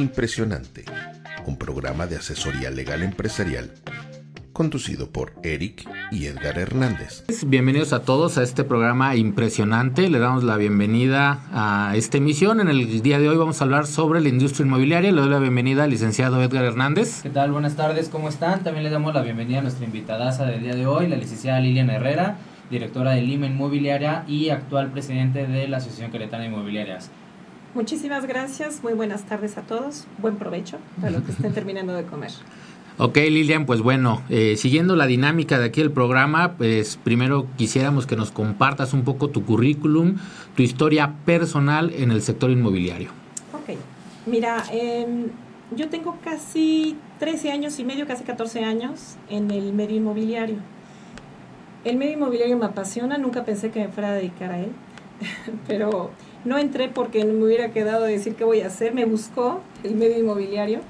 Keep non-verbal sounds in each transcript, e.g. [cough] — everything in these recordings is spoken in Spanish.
Impresionante, un programa de asesoría legal empresarial conducido por Eric y Edgar Hernández. Bienvenidos a todos a este programa impresionante. Le damos la bienvenida a esta emisión. En el día de hoy vamos a hablar sobre la industria inmobiliaria. Le doy la bienvenida al licenciado Edgar Hernández. ¿Qué tal? Buenas tardes, ¿cómo están? También le damos la bienvenida a nuestra invitada del día de hoy, la licenciada Lilian Herrera, directora de Lima Inmobiliaria y actual presidente de la Asociación Queretana Inmobiliarias. Muchísimas gracias, muy buenas tardes a todos, buen provecho para los que estén [laughs] terminando de comer. Ok, Lilian, pues bueno, eh, siguiendo la dinámica de aquí del programa, pues primero quisiéramos que nos compartas un poco tu currículum, tu historia personal en el sector inmobiliario. Ok, mira, em, yo tengo casi 13 años y medio, casi 14 años en el medio inmobiliario. El medio inmobiliario me apasiona, nunca pensé que me fuera a dedicar a él, [laughs] pero no entré porque me hubiera quedado de decir qué voy a hacer, me buscó el medio inmobiliario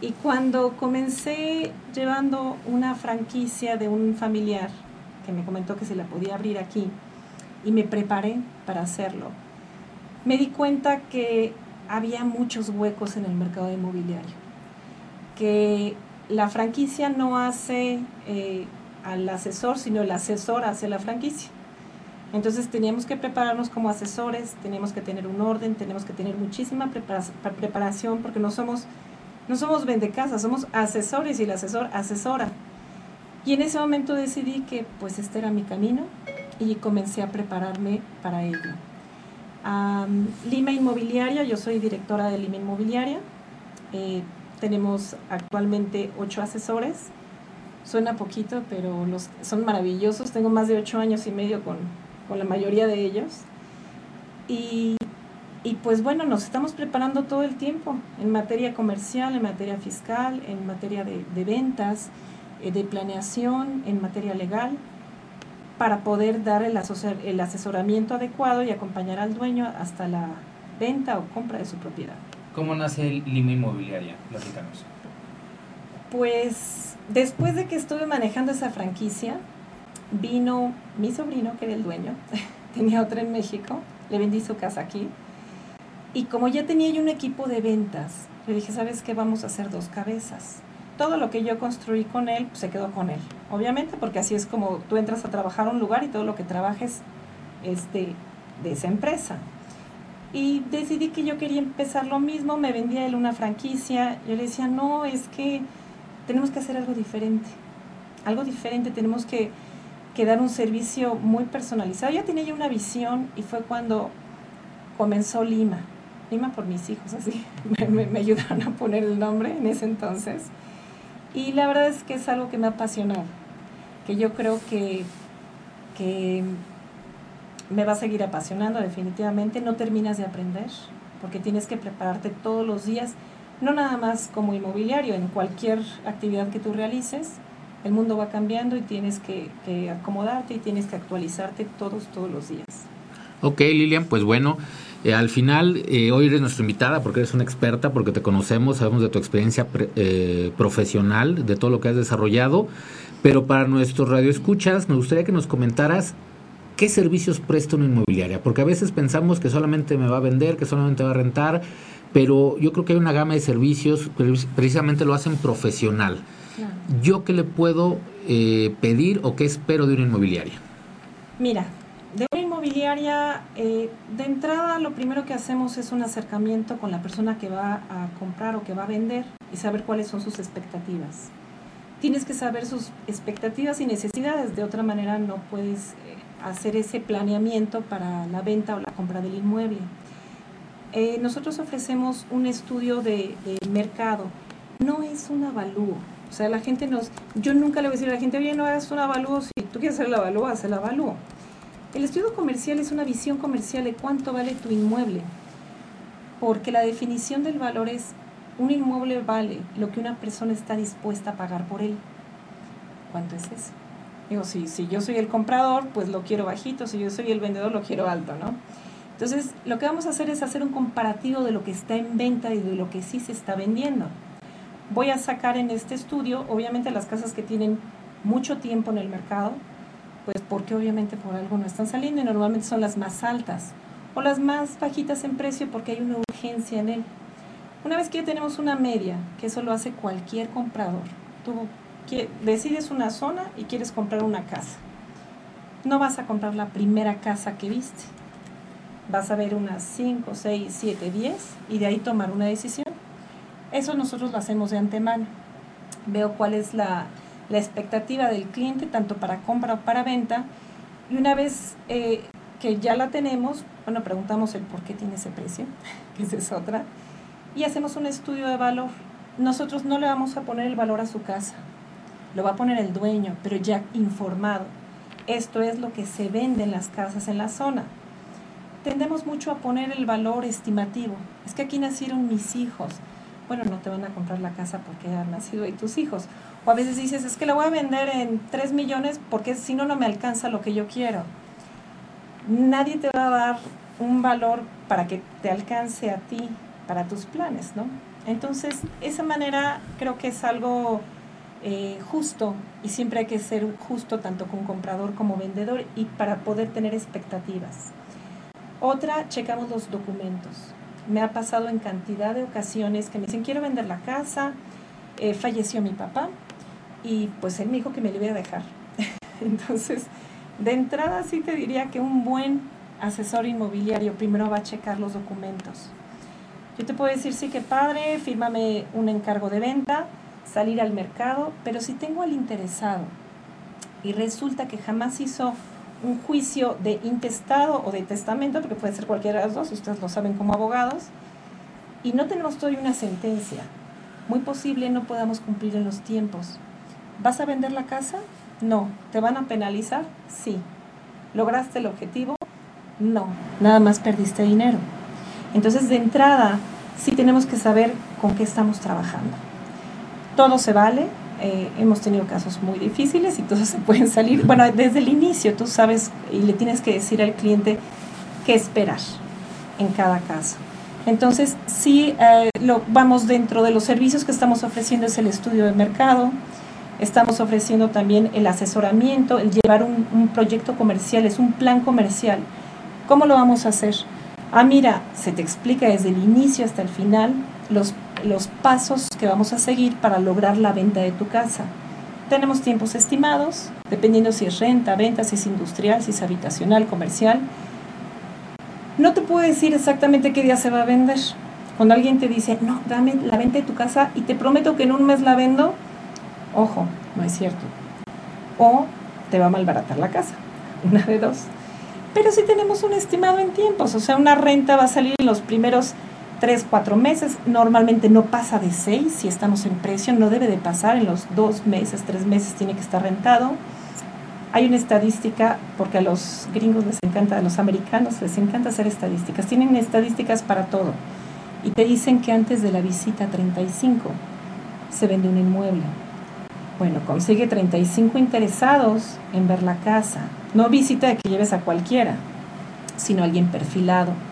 y cuando comencé llevando una franquicia de un familiar que me comentó que se la podía abrir aquí y me preparé para hacerlo, me di cuenta que había muchos huecos en el mercado inmobiliario, que la franquicia no hace eh, al asesor, sino el asesor hace la franquicia. Entonces teníamos que prepararnos como asesores, teníamos que tener un orden, tenemos que tener muchísima preparación porque no somos no somos somos asesores y el asesor asesora. Y en ese momento decidí que pues este era mi camino y comencé a prepararme para ello. Lima Inmobiliaria, yo soy directora de Lima Inmobiliaria. Eh, tenemos actualmente ocho asesores. Suena poquito, pero los, son maravillosos. Tengo más de ocho años y medio con, con la mayoría de ellos. Y y pues bueno, nos estamos preparando todo el tiempo en materia comercial, en materia fiscal, en materia de, ventas, eh, de planeación, en materia legal, para poder dar el, el asesoramiento adecuado y acompañar al dueño hasta la venta o compra de su propiedad. ¿Cómo nace Lima Inmobiliaria? Platícanos. Pues después de que estuve manejando esa franquicia, vino mi sobrino, que era el dueño, [laughs] tenía otra en México, le vendí su casa aquí y como ya tenía yo un equipo de ventas, le dije, ¿sabes qué? Vamos a hacer dos cabezas. Todo lo que yo construí con él, pues, se quedó con él. Obviamente, porque así es como tú entras a trabajar a un lugar y todo lo que trabajes es de, esa empresa. Y decidí que yo quería empezar lo mismo, me vendía él una franquicia. Yo le decía, no, es que tenemos que hacer algo diferente. Algo diferente, tenemos que, que dar un servicio muy personalizado. Ya tenía yo una visión y fue cuando comenzó Lima. Lima por mis hijos, así [laughs] me, ayudaron a poner el nombre en ese entonces. Y la verdad es que es algo que me ha apasionado, que yo creo que, que me va a seguir apasionando definitivamente. No terminas de aprender, porque tienes que prepararte todos los días, no nada más como inmobiliario, en cualquier actividad que tú realices. El mundo va cambiando y tienes que, que acomodarte y tienes que actualizarte todos, todos los días. Ok, Lilian, pues bueno, eh, al final, eh, hoy eres nuestra invitada porque eres una experta, porque te conocemos, sabemos de tu experiencia eh, profesional, de todo lo que has desarrollado. Pero para nuestros radioescuchas, me gustaría que nos comentaras qué servicios presta una inmobiliaria. Porque a veces pensamos que solamente me va a vender, que solamente va a rentar, pero yo creo que hay una gama de servicios, precisamente lo hacen profesional. ¿Yo qué le puedo pedir o qué espero de una inmobiliaria? Mira, inmobiliaria, eh, de entrada lo primero que hacemos es un acercamiento con la persona que va a comprar o que va a vender y saber cuáles son sus expectativas. Tienes que saber sus expectativas y necesidades, de otra manera no puedes eh, hacer ese planeamiento para la venta o la compra del inmueble. Eh, nosotros ofrecemos un estudio de, mercado, no es un avalúo. O sea, la gente nos, yo nunca le voy a decir a la gente, oye, no hagas un avalúo, si tú quieres hacer el avalúo, haz el avalúo. El estudio comercial es una visión comercial de cuánto vale tu inmueble, porque la definición del valor es un inmueble vale lo que una persona está dispuesta a pagar por él. ¿Cuánto es eso? Digo, si, si yo soy el comprador, pues lo quiero bajito, si yo soy el vendedor, lo quiero alto, ¿no? Entonces, lo que vamos a hacer es hacer un comparativo de lo que está en venta y de lo que sí se está vendiendo. Voy a sacar en este estudio, obviamente, las casas que tienen mucho tiempo en el mercado, pues porque obviamente por algo no están saliendo y normalmente son las más altas o las más bajitas en precio porque hay una urgencia en él. Una vez que ya tenemos una media, que eso lo hace cualquier comprador, tú decides una zona y quieres comprar una casa. No vas a comprar la primera casa que viste. Vas a ver unas 5, 6, 7, 10 y de ahí tomar una decisión. Eso nosotros lo hacemos de antemano. Veo cuál es la, la expectativa del cliente, tanto para compra o para venta. Y una vez eh, que ya la tenemos, bueno, preguntamos el por qué tiene ese precio, [laughs] que esa es otra, y hacemos un estudio de valor. Nosotros no le vamos a poner el valor a su casa, lo va a poner el dueño, pero ya informado. Esto es lo que se vende en las casas en la zona. Tendemos mucho a poner el valor estimativo. Es que aquí nacieron mis hijos. Bueno, no te van a comprar la casa porque han nacido ahí tus hijos. O a veces dices, es que la voy a vender en 3 millones porque si no, no me alcanza lo que yo quiero. Nadie te va a dar un valor para que te alcance a ti, para tus planes, ¿no? Entonces, esa manera creo que es algo eh, justo y siempre hay que ser justo tanto con comprador como vendedor y para poder tener expectativas. Otra, checamos los documentos. Me ha pasado en cantidad de ocasiones que me dicen, quiero vender la casa, eh, falleció mi papá y pues él me dijo que me lo iba a dejar. [laughs] Entonces, de entrada sí te diría que un buen asesor inmobiliario primero va a checar los documentos. Yo te puedo decir, sí que padre, fírmame un encargo de venta, salir al mercado, pero si tengo al interesado y resulta que jamás hizo un juicio de intestado o de testamento, porque puede ser cualquiera de los dos, ustedes lo saben como abogados, y no tenemos todavía una sentencia, muy posible no podamos cumplir en los tiempos. ¿Vas a vender la casa? No. ¿Te van a penalizar? Sí. ¿Lograste el objetivo? No. Nada más perdiste dinero. Entonces, de entrada, sí tenemos que saber con qué estamos trabajando todo se vale. Eh, hemos tenido casos muy difíciles y todos [laughs] se pueden salir. Bueno, desde el inicio tú sabes y le tienes que decir al cliente qué esperar en cada caso. Entonces, sí, eh, lo, vamos dentro de los servicios que estamos ofreciendo es el estudio de mercado, estamos ofreciendo también el asesoramiento, el llevar un, un proyecto comercial, es un plan comercial. ¿Cómo lo vamos a hacer? Ah, mira, se te explica desde el inicio hasta el final los los pasos que vamos a seguir para lograr la venta de tu casa. Tenemos tiempos estimados, dependiendo si es renta, venta, si es industrial, si es habitacional, comercial. No te puedo decir exactamente qué día se va a vender. Cuando alguien te dice, no, dame la venta de tu casa y te prometo que en un mes la vendo, ojo, no es cierto. O te va a malbaratar la casa, [laughs] una de dos. Pero si tenemos un estimado en tiempos, o sea, una renta va a salir en los primeros tres, cuatro meses, normalmente no pasa de seis, si estamos en precio, no debe de pasar, en los dos meses, tres meses tiene que estar rentado. Hay una estadística, porque a los gringos les encanta, a los americanos les encanta hacer estadísticas, tienen estadísticas para todo. Y te dicen que antes de la visita 35 se vende un inmueble. Bueno, consigue 35 interesados en ver la casa. No visita de que lleves a cualquiera, sino alguien perfilado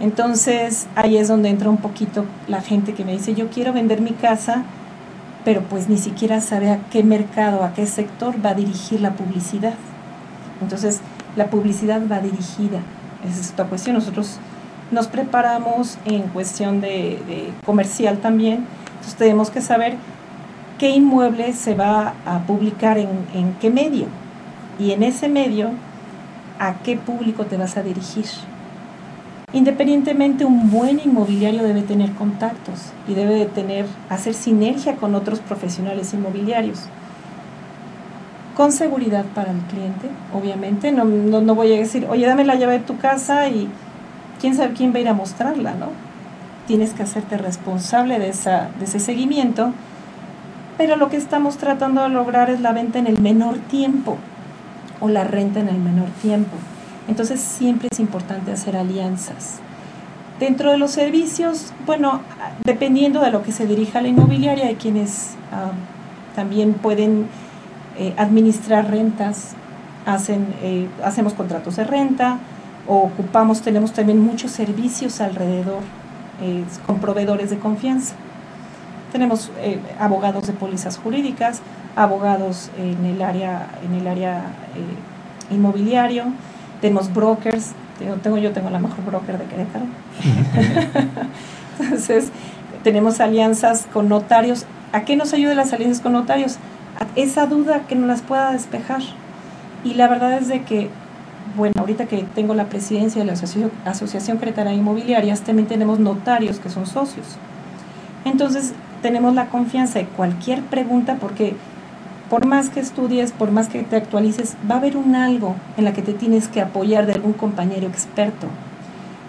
entonces ahí es donde entra un poquito la gente que me dice, yo quiero vender mi casa, pero pues ni siquiera sabe a qué mercado, a qué sector va a dirigir la publicidad. Entonces la publicidad va dirigida, esa es otra cuestión. Nosotros nos preparamos en cuestión de, comercial también, entonces tenemos que saber qué inmueble se va a publicar en, en qué medio y en ese medio a qué público te vas a dirigir. Independientemente, un buen inmobiliario debe tener contactos y debe de tener, hacer sinergia con otros profesionales inmobiliarios. Con seguridad para el cliente, obviamente. No, no, voy a decir, oye, dame la llave de tu casa y quién sabe quién va a ir a mostrarla, ¿no? Tienes que hacerte responsable de, esa, de ese seguimiento. Pero lo que estamos tratando de lograr es la venta en el menor tiempo o la renta en el menor tiempo. Entonces siempre es importante hacer alianzas. Dentro de los servicios, bueno, dependiendo de lo que se dirija a la inmobiliaria, hay quienes ah, también pueden eh, administrar rentas, hacen, eh, hacemos contratos de renta, o ocupamos, tenemos también muchos servicios alrededor eh, con proveedores de confianza. Tenemos abogados de pólizas jurídicas, abogados en el área, en el área inmobiliario, tenemos brokers, tengo, yo tengo la mejor broker de Querétaro. [laughs] Entonces, tenemos alianzas con notarios. ¿A qué nos ayudan las alianzas con notarios? A esa duda que nos las pueda despejar. Y la verdad es de que, bueno, ahorita que tengo la presidencia de la Asociación, Asociación Cretana Inmobiliarias, también tenemos notarios que son socios. Entonces, tenemos la confianza de cualquier pregunta porque por más que estudies, por más que te actualices, va a haber un algo en la que te tienes que apoyar de algún compañero experto.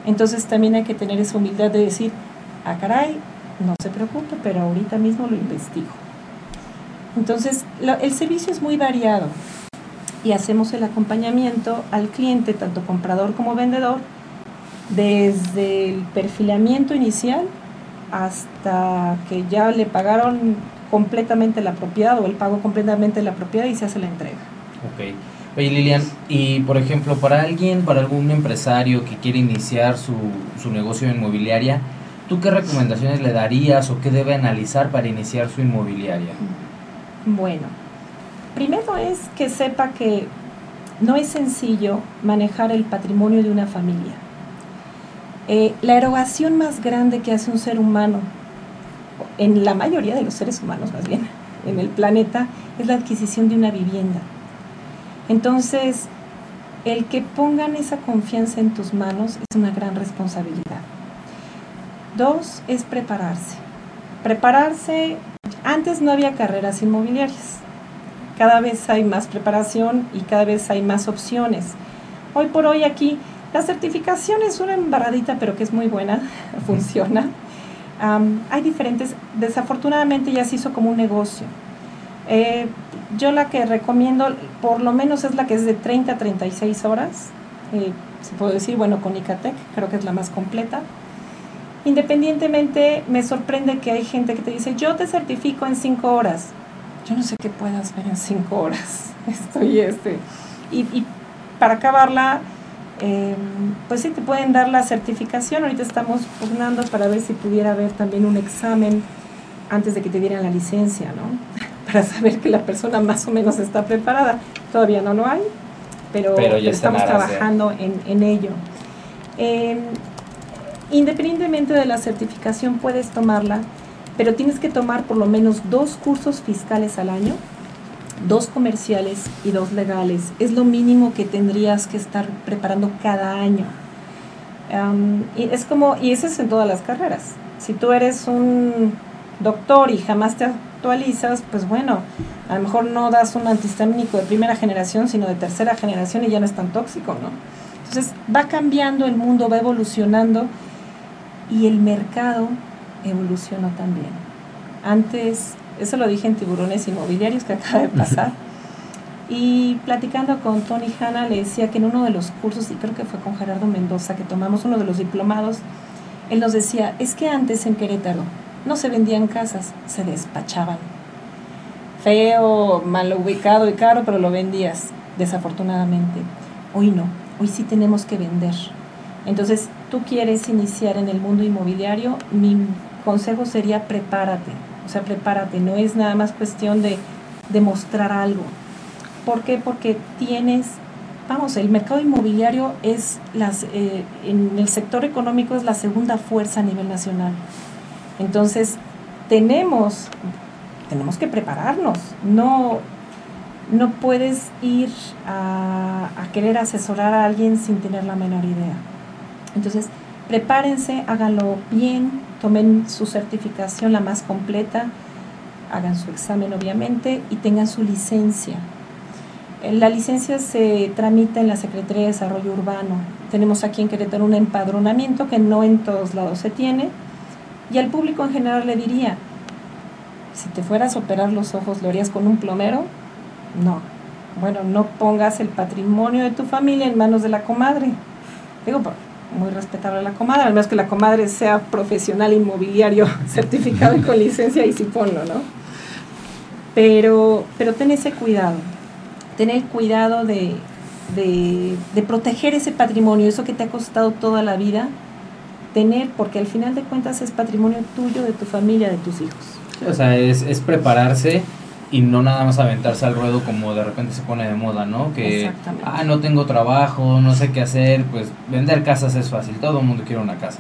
Entonces también hay que tener esa humildad de decir, ah, caray, no se preocupe, pero ahorita mismo lo investigo. Entonces, el servicio es muy variado y hacemos el acompañamiento al cliente, tanto comprador como vendedor, desde el perfilamiento inicial hasta que ya le pagaron completamente la propiedad o el pago completamente la propiedad y se hace la entrega. Ok. Oye Lilian, y por ejemplo, para alguien, para algún empresario que quiere iniciar su, su negocio inmobiliaria, ¿tú qué recomendaciones le darías o qué debe analizar para iniciar su inmobiliaria? Bueno, primero es que sepa que no es sencillo manejar el patrimonio de una familia. Eh, la erogación más grande que hace un ser humano en la mayoría de los seres humanos más bien, en el planeta, es la adquisición de una vivienda. Entonces, el que pongan esa confianza en tus manos es una gran responsabilidad. Dos, es prepararse. Prepararse, antes no había carreras inmobiliarias. Cada vez hay más preparación y cada vez hay más opciones. Hoy por hoy aquí, la certificación es una embarradita, pero que es muy buena, [laughs] funciona hay diferentes, desafortunadamente ya se hizo como un negocio. Eh, yo la que recomiendo, por lo menos es la que es de 30 a 36 horas, eh, se puede decir, bueno, con ICATEC, creo que es la más completa. Independientemente, me sorprende que hay gente que te dice, yo te certifico en 5 horas. Yo no sé qué puedas ver en 5 horas, [laughs] estoy este. Y, y para acabarla, Em, pues sí te pueden dar la certificación. Ahorita estamos pugnando para ver si pudiera haber también un examen antes de que te dieran la licencia, ¿no? [laughs] Para saber que la persona más o menos está preparada. Todavía no lo hay, pero, estamos trabajando en, ello. Em, independientemente de la certificación puedes tomarla, pero tienes que tomar por lo menos dos cursos fiscales al año dos comerciales y dos legales. Es lo mínimo que tendrías que estar preparando cada año. y es como, y eso es en todas las carreras. Si tú eres un doctor y jamás te actualizas, pues bueno, a lo mejor no das un antihistamínico de primera generación, sino de tercera generación y ya no es tan tóxico, ¿no? Entonces va cambiando el mundo, va evolucionando y el mercado evoluciona también. Antes eso lo dije en Tiburones Inmobiliarios que acaba de pasar. Y platicando con Tony Hanna, le decía que en uno de los cursos, y creo que fue con Gerardo Mendoza, que tomamos uno de los diplomados, él nos decía, es que antes en Querétaro no se vendían casas, se despachaban. Feo, mal ubicado y caro, pero lo vendías, desafortunadamente. Hoy no, hoy sí tenemos que vender. Entonces, tú quieres iniciar en el mundo inmobiliario, mi consejo sería prepárate, o sea, prepárate, no es nada más cuestión de demostrar algo. ¿Por qué? Porque tienes, vamos, el mercado inmobiliario es, las, eh, en el sector económico es la segunda fuerza a nivel nacional. Entonces, tenemos, tenemos que prepararnos. No, no puedes ir a, querer asesorar a alguien sin tener la menor idea. Entonces, prepárense, háganlo bien, tomen su certificación la más completa, hagan su examen obviamente y tengan su licencia. Eh, la licencia se tramita en la Secretaría de Desarrollo Urbano. Tenemos aquí en Querétaro un empadronamiento que no en todos lados se tiene. Y al público en general le diría, si te fueras a operar los ojos, ¿lo harías con un plomero? No. Bueno, no pongas el patrimonio de tu familia en manos de la comadre. Digo, muy respetable la comadre, al menos que la comadre sea profesional inmobiliario [laughs] certificado y con licencia y sí ponlo, ¿no? Pero, pero ten ese cuidado, ten el cuidado de, de, proteger ese patrimonio, eso que te ha costado toda la vida, tener, porque al final de cuentas es patrimonio tuyo, de tu familia, de tus hijos. o sea, es, es prepararse y no nada más aventarse al ruedo como de repente se pone de moda, ¿no? Que, ah, no tengo trabajo, no sé qué hacer, pues vender casas es fácil, todo el mundo quiere una casa.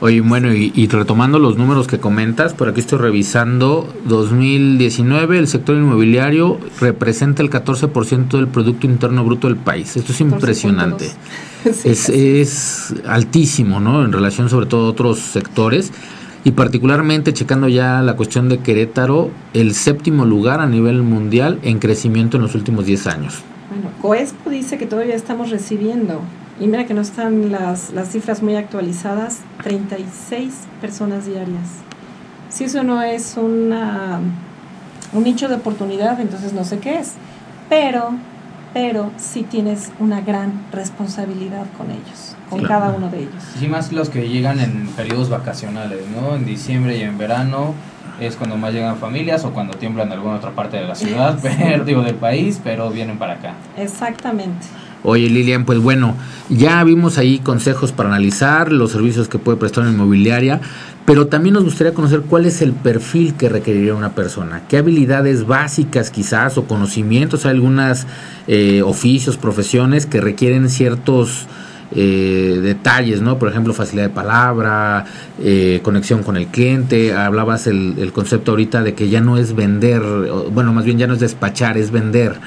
Oye, bueno, y, retomando los números que comentas, por aquí estoy revisando, 2019 el sector inmobiliario representa el 14% del Producto Interno Bruto del país. Esto es impresionante. [laughs] es, es altísimo, ¿no? En relación sobre todo a otros sectores y particularmente checando ya la cuestión de Querétaro, el séptimo lugar a nivel mundial en crecimiento en los últimos 10 años. Bueno, Coespo dice que todavía estamos recibiendo y mira que no están las, las cifras muy actualizadas, 36 personas diarias. Si eso no es una, un nicho de oportunidad, entonces no sé qué es. Pero, pero sí tienes una gran responsabilidad con ellos, con cada uno de ellos. Sí, más los que llegan en periodos vacacionales, ¿no? En diciembre y en verano es cuando más llegan familias o cuando tiemblan en alguna otra parte de la ciudad, [laughs] pero, digo del país, pero vienen para acá. Exactamente. Oye Lilian, pues bueno, ya vimos ahí consejos para analizar los servicios que puede prestar una inmobiliaria, pero también nos gustaría conocer cuál es el perfil que requeriría una persona, qué habilidades básicas quizás o conocimientos, hay algunos eh, oficios, profesiones que requieren ciertos eh, detalles, ¿no? Por ejemplo, facilidad de palabra, eh, conexión con el cliente. Hablabas el, concepto ahorita de que ya no es vender, bueno, más bien ya no es despachar, es vender.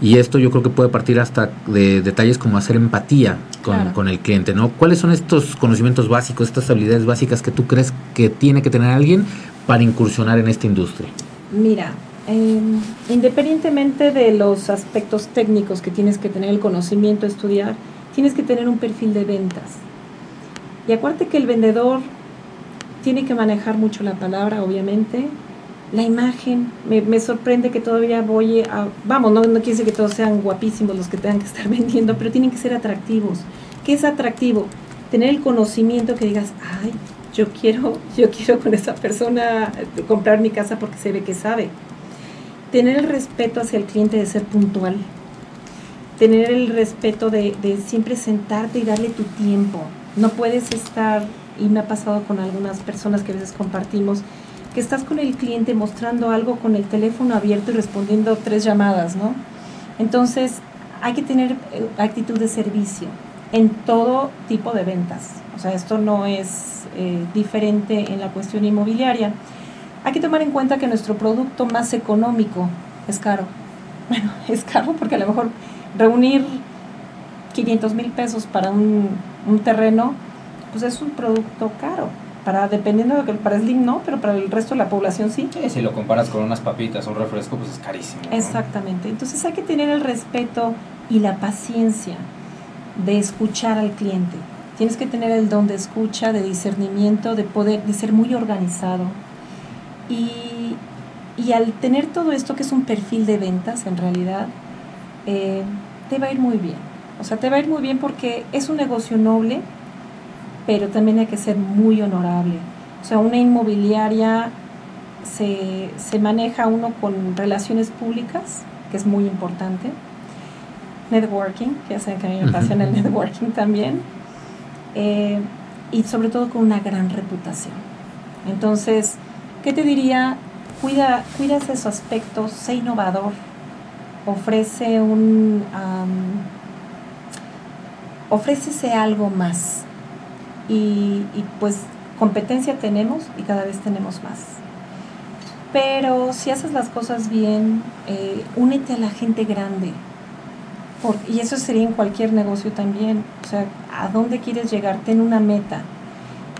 Y esto yo creo que puede partir hasta de detalles como hacer empatía con, el cliente, ¿no? ¿Cuáles son estos conocimientos básicos, estas habilidades básicas que tú crees que tiene que tener alguien para incursionar en esta industria? Mira, em, independientemente de los aspectos técnicos que tienes que tener el conocimiento, estudiar, tienes que tener un perfil de ventas. Y acuérdate que el vendedor tiene que manejar mucho la palabra, obviamente. La imagen, me, sorprende que todavía voy a... Vamos, no, no quiere decir que todos sean guapísimos los que tengan que estar [laughs] vendiendo, pero tienen que ser atractivos. ¿Qué es atractivo? Tener el conocimiento que digas, ay, yo quiero, yo quiero con esa persona comprar mi casa porque se ve que sabe. Tener el respeto hacia el cliente de ser puntual tener el respeto de, siempre sentarte y darle tu tiempo. No puedes estar, y me ha pasado con algunas personas que a veces compartimos, que estás con el cliente mostrando algo con el teléfono abierto y respondiendo tres llamadas, ¿no? Entonces, hay que tener eh, actitud de servicio en todo tipo de ventas. O sea, esto no es eh, diferente en la cuestión inmobiliaria. Hay que tomar en cuenta que nuestro producto más económico es caro. [laughs] Bueno, es caro porque a lo mejor reunir 500 mil pesos para un, terreno, pues es un producto caro. Para, dependiendo de que para Slim no, pero para el resto de la población sí. si lo comparas con unas papitas, un refresco, pues es carísimo. Exactamente. Entonces hay que tener el respeto y la paciencia de escuchar al cliente. Tienes que tener el don de escucha, de discernimiento, de poder, de ser muy organizado. Y, y al tener todo esto, que es un perfil de ventas en realidad, eh, te va a ir muy bien. O sea, te va a ir muy bien porque es un negocio noble, pero también hay que ser muy honorable. O sea, una inmobiliaria se, maneja uno con relaciones públicas, que es muy importante. Networking, que saben que a mí me apasiona el networking también. Eh, y sobre todo con una gran reputación. Entonces, ¿qué te diría? Cuida, cuida esos aspectos, sé innovador, ofrece un... ofrécese algo más. Y, pues competencia tenemos y cada vez tenemos más. Pero si haces las cosas bien, eh, únete a la gente grande. y eso sería en cualquier negocio también. O sea, ¿a dónde quieres llegar? Ten una meta.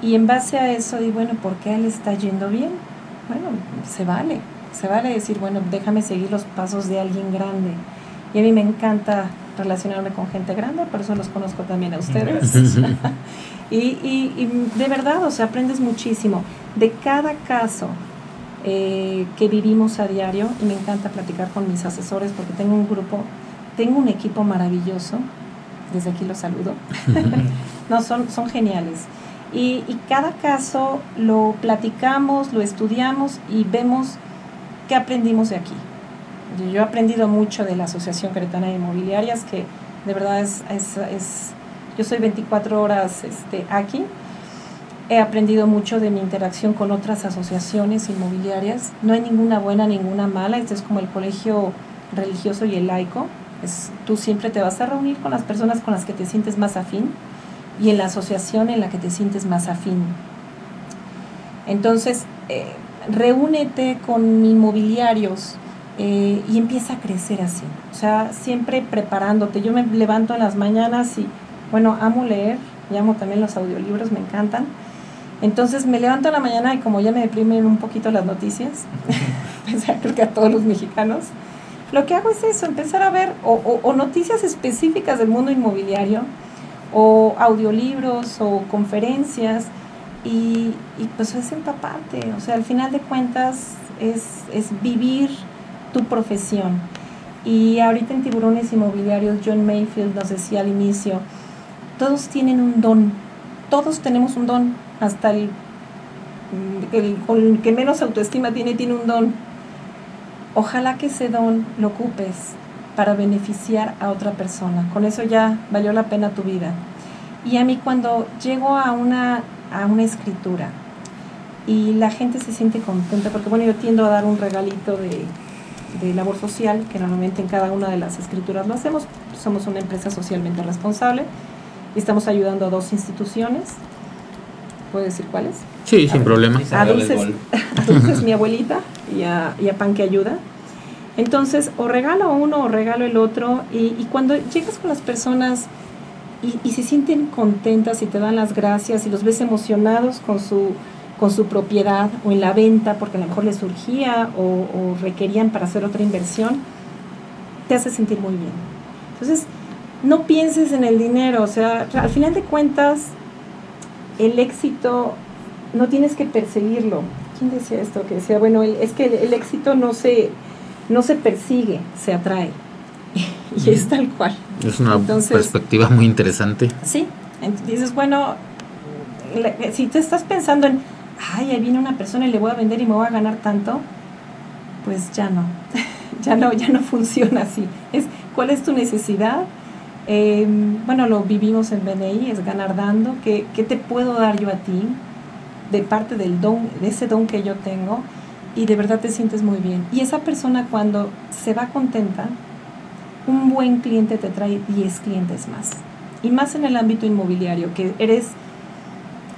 Y en base a eso, y bueno, ¿por qué él está yendo bien? Bueno, se vale se vale decir, bueno, déjame seguir los pasos de alguien grande. Y a mí me encanta relacionarme con gente grande, por eso los conozco también a ustedes. [laughs] [laughs] y, y, de verdad, o sea, aprendes muchísimo. De cada caso eh, que vivimos a diario, y me encanta platicar con mis asesores porque tengo un grupo, tengo un equipo maravilloso, desde aquí los saludo. [laughs] no, son, son geniales. Y, y cada caso lo platicamos, lo estudiamos y vemos ¿qué aprendimos de aquí? Yo he aprendido mucho de la Asociación Cretana de Inmobiliarias, que de verdad es, es, yo soy 24 horas este, aquí. He aprendido mucho de mi interacción con otras asociaciones inmobiliarias. No hay ninguna buena, ninguna mala. Este es como el colegio religioso y el laico. Es, tú siempre te vas a reunir con las personas con las que te sientes más afín y en la asociación en la que te sientes más afín. Entonces, eh, reúnete con inmobiliarios eh, y empieza a crecer así. O sea, siempre preparándote. Yo me levanto en las mañanas y, bueno, amo leer, amo también los audiolibros, me encantan. Entonces me levanto en la mañana y como ya me deprimen un poquito las noticias, [laughs] creo que a todos los mexicanos, lo que hago es eso, empezar a ver o, noticias específicas del mundo inmobiliario, o audiolibros, o conferencias, y, pues es empaparte, o sea, al final de cuentas es, es vivir tu profesión. Y ahorita en Tiburones Inmobiliarios, John Mayfield nos decía al inicio, todos tienen un don, todos tenemos un don, hasta el, el, que menos autoestima tiene, tiene un don. Ojalá que ese don lo ocupes para beneficiar a otra persona. Con eso ya valió la pena tu vida. Y a mí cuando llego a una, a una escritura y la gente se siente contenta, porque bueno, yo tiendo a dar un regalito de, de labor social, que normalmente en cada una de las escrituras lo hacemos. Somos una empresa socialmente responsable y estamos ayudando a dos instituciones. ¿Puedo decir cuáles? Sí, sin problema. A Dulces, [laughs] mi abuelita y a, y a Pan que ayuda. Entonces, o regalo uno o regalo el otro. Y, y cuando llegas con las personas y, se sienten contentas y te dan las gracias y los ves emocionados con su, con su propiedad o en la venta porque a lo mejor les surgía o, requerían para hacer otra inversión, te hace sentir muy bien. Entonces, no pienses en el dinero, o sea, al final de cuentas, el éxito no tienes que perseguirlo. ¿Quién decía esto? Que decía, bueno, es que el, éxito no se, no se persigue, se atrae. [laughs] y es tal cual. Es una perspectiva muy interesante. Sí, entonces dices, bueno, si te estás pensando en, ay, ahí viene una persona y le voy a vender y me voy a ganar tanto, pues ya no, [laughs] ya no, ya no funciona así. Es, ¿cuál es tu necesidad? Eh, bueno, lo vivimos en BNI, es ganar dando. ¿Qué, ¿Qué, te puedo dar yo a ti de parte del don, de ese don que yo tengo? Y de verdad te sientes muy bien. Y esa persona cuando se va contenta, un buen cliente te trae 10 clientes más. Y más en el ámbito inmobiliario, que eres,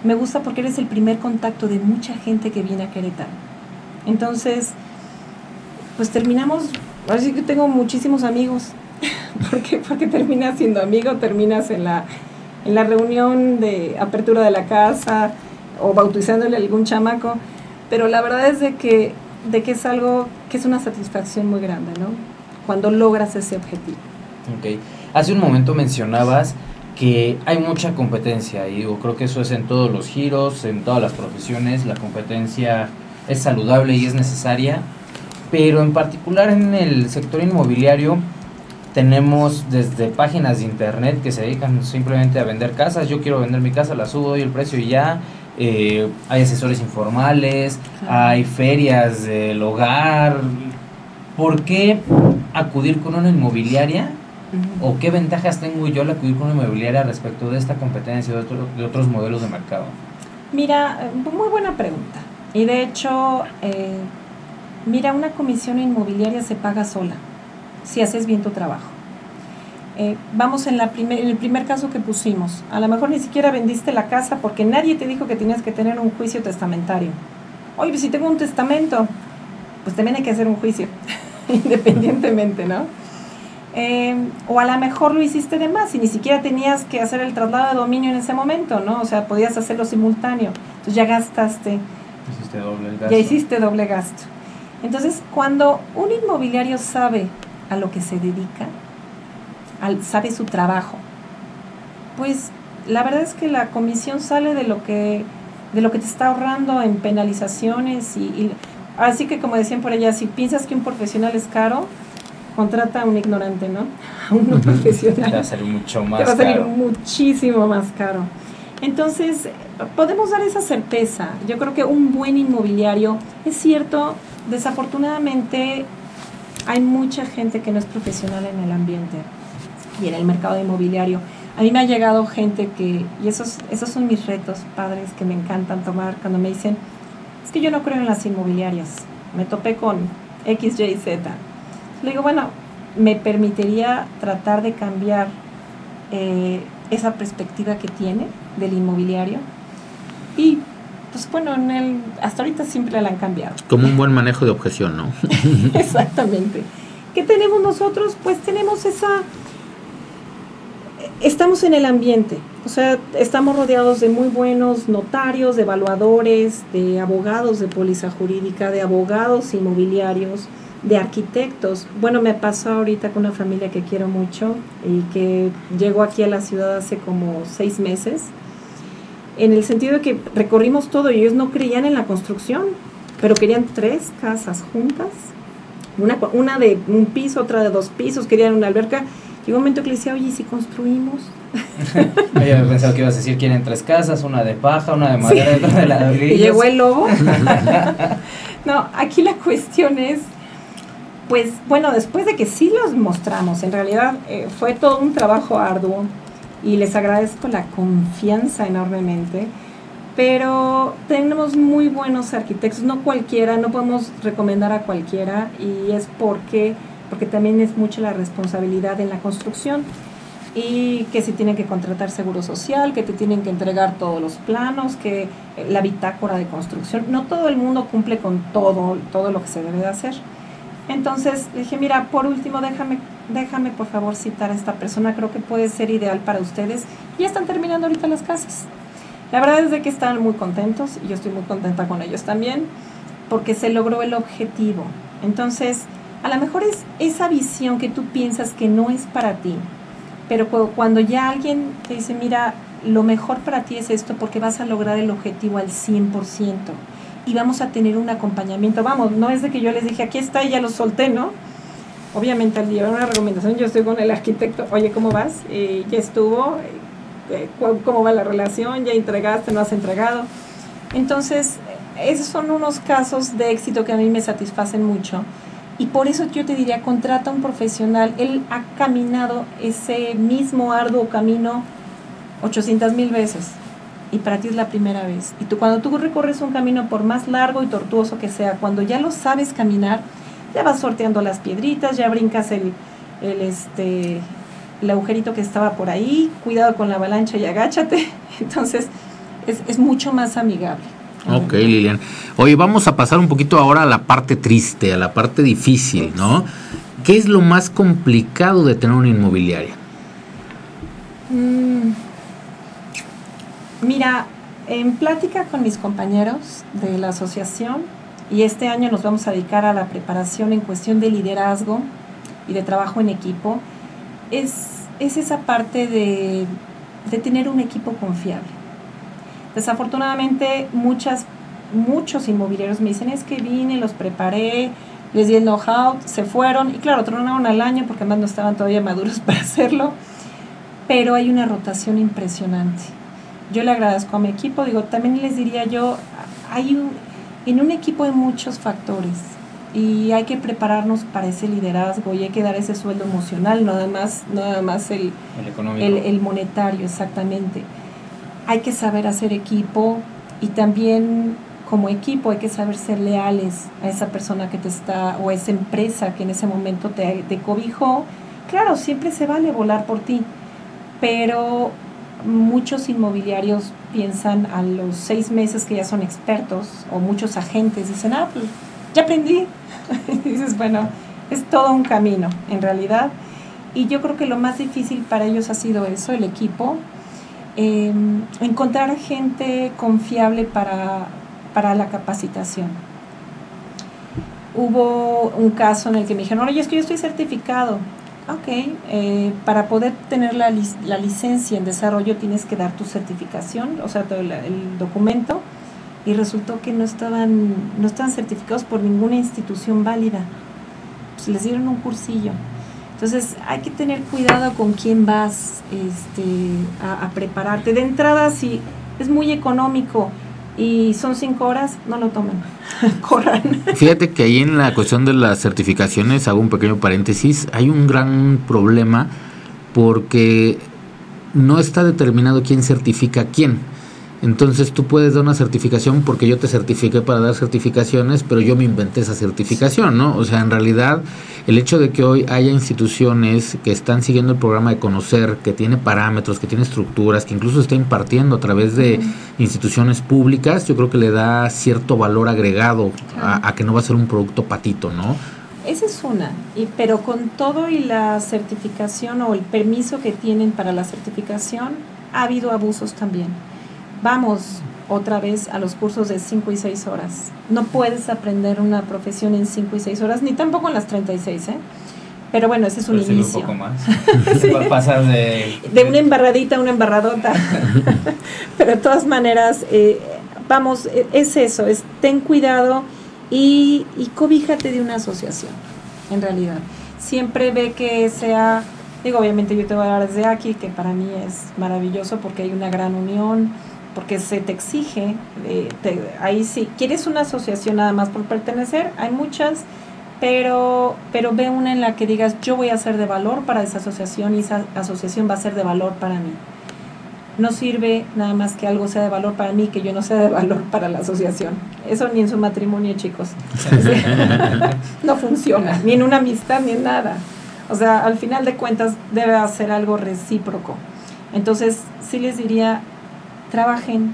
me gusta porque eres el primer contacto de mucha gente que viene a Querétaro. Entonces, pues terminamos, así que tengo muchísimos amigos [laughs] porque, porque terminas siendo amigo, terminas en la, en la reunión de apertura de la casa o bautizándole a algún chamaco, pero la verdad es de que, de que es algo que es una satisfacción muy grande, ¿no? Cuando logras ese objetivo. Ok. Hace un momento mencionabas que hay mucha competencia y yo creo que eso es en todos los giros, en todas las profesiones, la competencia es saludable y es necesaria, pero en particular en el sector inmobiliario tenemos desde páginas de internet que se dedican simplemente a vender casas. Yo quiero vender mi casa, la subo, doy el precio y ya. Eh, hay asesores informales, hay ferias del hogar. ¿Por qué acudir con una inmobiliaria? ¿O qué ventajas tengo yo al acudir con una inmobiliaria respecto de esta competencia, de, de otros modelos de mercado? Mira, muy buena pregunta. Y de hecho, eh, mira, una comisión inmobiliaria se paga sola si haces bien tu trabajo. Eh, vamos en, la primer, en el primer caso que pusimos. A lo mejor ni siquiera vendiste la casa porque nadie te dijo que tenías que tener un juicio testamentario. Oye, pues si tengo un testamento, pues también hay que hacer un juicio, [laughs] [laughs] independientemente, ¿no? Eh, o a lo mejor lo hiciste de más y ni siquiera tenías que hacer el traslado de dominio en ese momento, ¿no? O sea, podías hacerlo simultáneo. Entonces ya gastaste. Hiciste doble gasto. Ya hiciste doble gasto. Entonces, cuando un inmobiliario sabe a lo que se dedica, al, sabe su trabajo, pues la verdad es que la comisión sale de lo que, de lo que te está ahorrando en penalizaciones y, así que como decían por allá, si piensas que un profesional es caro, contrata a un ignorante, ¿no? [laughs] A un profesional. Te va a salir mucho más Te va a salir muchísimo más caro. Entonces, podemos dar esa certeza. Yo creo que un buen inmobiliario, es cierto, desafortunadamente hay mucha gente que no es profesional en el ambiente y en el mercado inmobiliario. A mí me ha llegado gente que, y esos, esos son mis retos, padres, que me encantan tomar cuando me dicen, es que yo no creo en las inmobiliarias, me topé con X, Y, Z. Le digo, bueno, me permitiría tratar de cambiar eh, esa perspectiva que tiene del inmobiliario y pues bueno, en el, hasta ahorita siempre la han cambiado. Como un buen manejo de objeción, ¿no? [laughs] Exactamente. ¿Qué tenemos nosotros? Pues tenemos esa... Estamos en el ambiente, o sea, estamos rodeados de muy buenos notarios, de evaluadores, de abogados de póliza jurídica, de abogados inmobiliarios, de arquitectos. Bueno, me pasó ahorita con una familia que quiero mucho y que llegó aquí a la ciudad hace como seis meses, en el sentido de que recorrimos todo y ellos no creían en la construcción, pero querían tres casas juntas, una, una de un piso, otra de dos pisos, querían una alberca. Llegó un momento que le decía, oye, ¿y si construimos? Yo había pensado que ibas a decir quieren tres casas, una de paja, una de madera y otra de ladrillos. Y llegó el lobo. [laughs] no, aquí la cuestión es pues bueno, después de que sí los mostramos, en realidad eh, fue todo un trabajo arduo y les agradezco la confianza enormemente, pero tenemos muy buenos arquitectos, no cualquiera, no podemos recomendar a cualquiera y es porque, porque también es mucha la responsabilidad en la construcción y que se tienen que contratar seguro social, que te tienen que entregar todos los planos, que la bitácora de construcción, no todo el mundo cumple con todo, todo lo que se debe de hacer. Entonces dije, mira, por último, déjame, déjame por favor citar a esta persona, creo que puede ser ideal para ustedes. Ya están terminando ahorita las casas. La verdad es de que están muy contentos y yo estoy muy contenta con ellos también, porque se logró el objetivo. Entonces, a lo mejor es esa visión que tú piensas que no es para ti, pero cuando ya alguien te dice, mira, lo mejor para ti es esto porque vas a lograr el objetivo al 100% y vamos a tener un acompañamiento. Vamos, no es de que yo les dije, aquí está y ya lo solté, ¿no? Obviamente al llevar una recomendación yo estoy con el arquitecto, oye, ¿cómo vas? Eh, ya estuvo, eh, ¿cómo va la relación? ¿Ya entregaste? ¿No has entregado? Entonces, esos son unos casos de éxito que a mí me satisfacen mucho. Y por eso yo te diría, contrata a un profesional. Él ha caminado ese mismo arduo camino 800 mil veces y para ti es la primera vez. Y tú cuando tú recorres un camino por más largo y tortuoso que sea, cuando ya lo sabes caminar, ya vas sorteando las piedritas, ya brincas el, el este el agujerito que estaba por ahí, cuidado con la avalancha y agáchate. [laughs] Entonces, es, es mucho más amigable. Ok, Lilian. Oye, vamos a pasar un poquito ahora a la parte triste, a la parte difícil, ¿no? ¿Qué es lo más complicado de tener una inmobiliaria? Mm, Mira, en plática con mis compañeros de la asociación, y este año nos vamos a dedicar a la preparación en cuestión de liderazgo y de trabajo en equipo, es, es esa parte de, de tener un equipo confiable. Desafortunadamente, muchas, muchos inmobiliarios me dicen, es que vine, los preparé, les di el know-how, se fueron, y claro, tronaron al año porque además no estaban todavía maduros [laughs] para hacerlo, pero hay una rotación impresionante. Yo le agradezco a mi equipo, digo, también les diría yo, hay un, en un equipo hay muchos factores y hay que prepararnos para ese liderazgo y hay que dar ese sueldo emocional, nada más, nada más el, el, el, monetario, exactamente. Hay que saber hacer equipo y también como equipo hay que saber ser leales a esa persona que te está, o a esa empresa que en ese momento te, te cobijó. Claro, siempre se vale volar por ti, pero muchos inmobiliarios piensan a los seis meses que ya son expertos o muchos agentes dicen, ah, pues ya aprendí. y [laughs] dices, bueno, es todo un camino en realidad. Y yo creo que lo más difícil para ellos ha sido eso, el equipo, em, encontrar gente confiable para, para la capacitación. Hubo un caso en el que me dijeron, oye, es que yo estoy certificado. Ok, eh, para poder tener la, la, licencia en desarrollo tienes que dar tu certificación, o sea, todo el, documento, y resultó que no estaban, no estaban certificados por ninguna institución válida. Pues les dieron un cursillo. Entonces hay que tener cuidado con quién vas este, a, prepararte. De entrada, si es muy económico y son cinco horas, no lo tomen, [laughs] corran. Fíjate que ahí en la cuestión de las certificaciones, hago un pequeño paréntesis, hay un gran problema porque no está determinado quién certifica a quién. Entonces tú puedes dar una certificación porque yo te certifiqué para dar certificaciones, pero yo me inventé esa certificación, ¿no? O sea, en realidad el hecho de que hoy haya instituciones que están siguiendo el programa de conocer, que tiene parámetros, que tiene estructuras, que incluso está impartiendo a través de instituciones públicas, yo creo que le da cierto valor agregado a, a que no va a ser un producto patito, ¿no? Esa es una, y, pero con todo y la certificación o el permiso que tienen para la certificación, ha habido abusos también vamos otra vez a los cursos de 5 y 6 horas. No puedes aprender una profesión en 5 y 6 horas, ni tampoco en las 36, ¿eh? Pero bueno, ese es un inicio. un poco más. [laughs] Pasas de... De una embarradita a una embarradota. [laughs] Pero de todas maneras, eh, vamos, e, es eso, es ten cuidado y, y cobíjate de una asociación, en realidad. Siempre ve que sea, digo, obviamente yo te voy a hablar desde aquí, que para mí es maravilloso porque hay una gran unión, porque se te exige, eh, ahí sí, quieres una asociación nada más por pertenecer, hay muchas, pero, pero ve una en la que digas, yo voy a ser de valor para esa asociación y esa asociación va a ser de valor para mí. No sirve nada más que algo sea de valor para mí, que yo no sea de valor para la asociación. Eso ni en su matrimonio, chicos. [laughs] no funciona, ni en una amistad, ni en nada. O sea, al final de cuentas debe hacer algo recíproco. Entonces, sí les diría, trabajen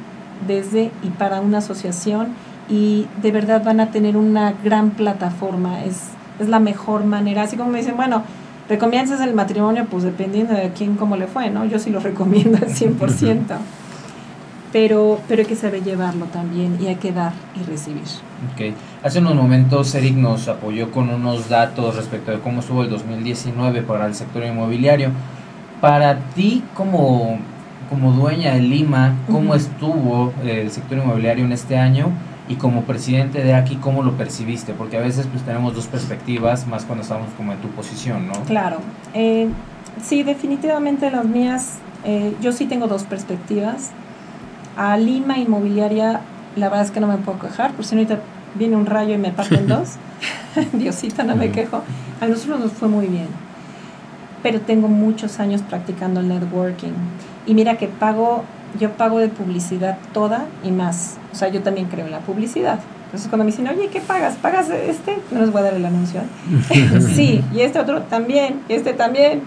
desde y para una asociación y de verdad van a tener una gran plataforma, es, es la mejor manera, así como me dicen, bueno, ¿recomiendas el matrimonio? Pues dependiendo de quién, cómo le fue, ¿no? Yo sí lo [laughs] recomiendo al 100%, pero, pero hay que saber llevarlo también y hay que dar y recibir. Ok, hace unos momentos Eric nos apoyó con unos datos respecto de cómo estuvo el 2019 para el sector inmobiliario. Para ti, como como dueña de Lima, cómo estuvo eh, el sector inmobiliario en este año y como presidente de aquí, cómo lo percibiste, porque a veces pues tenemos dos perspectivas, más cuando estamos como en tu posición, ¿no? Claro, eh, sí, definitivamente las mías, eh, yo sí tengo dos perspectivas. A Lima Inmobiliaria, la verdad es que no me puedo quejar, por si ahorita viene un rayo y me parte en [laughs] dos, [laughs] Diosita, no me quejo. A nosotros nos fue muy bien, pero tengo muchos años practicando el networking y mira que pago, yo pago de publicidad toda y más. O sea, yo también creo en la publicidad. Entonces cuando me dicen, oye, ¿qué pagas? ¿Pagas este? No les voy a dar el anuncio. [laughs] sí, y este otro también, y este también.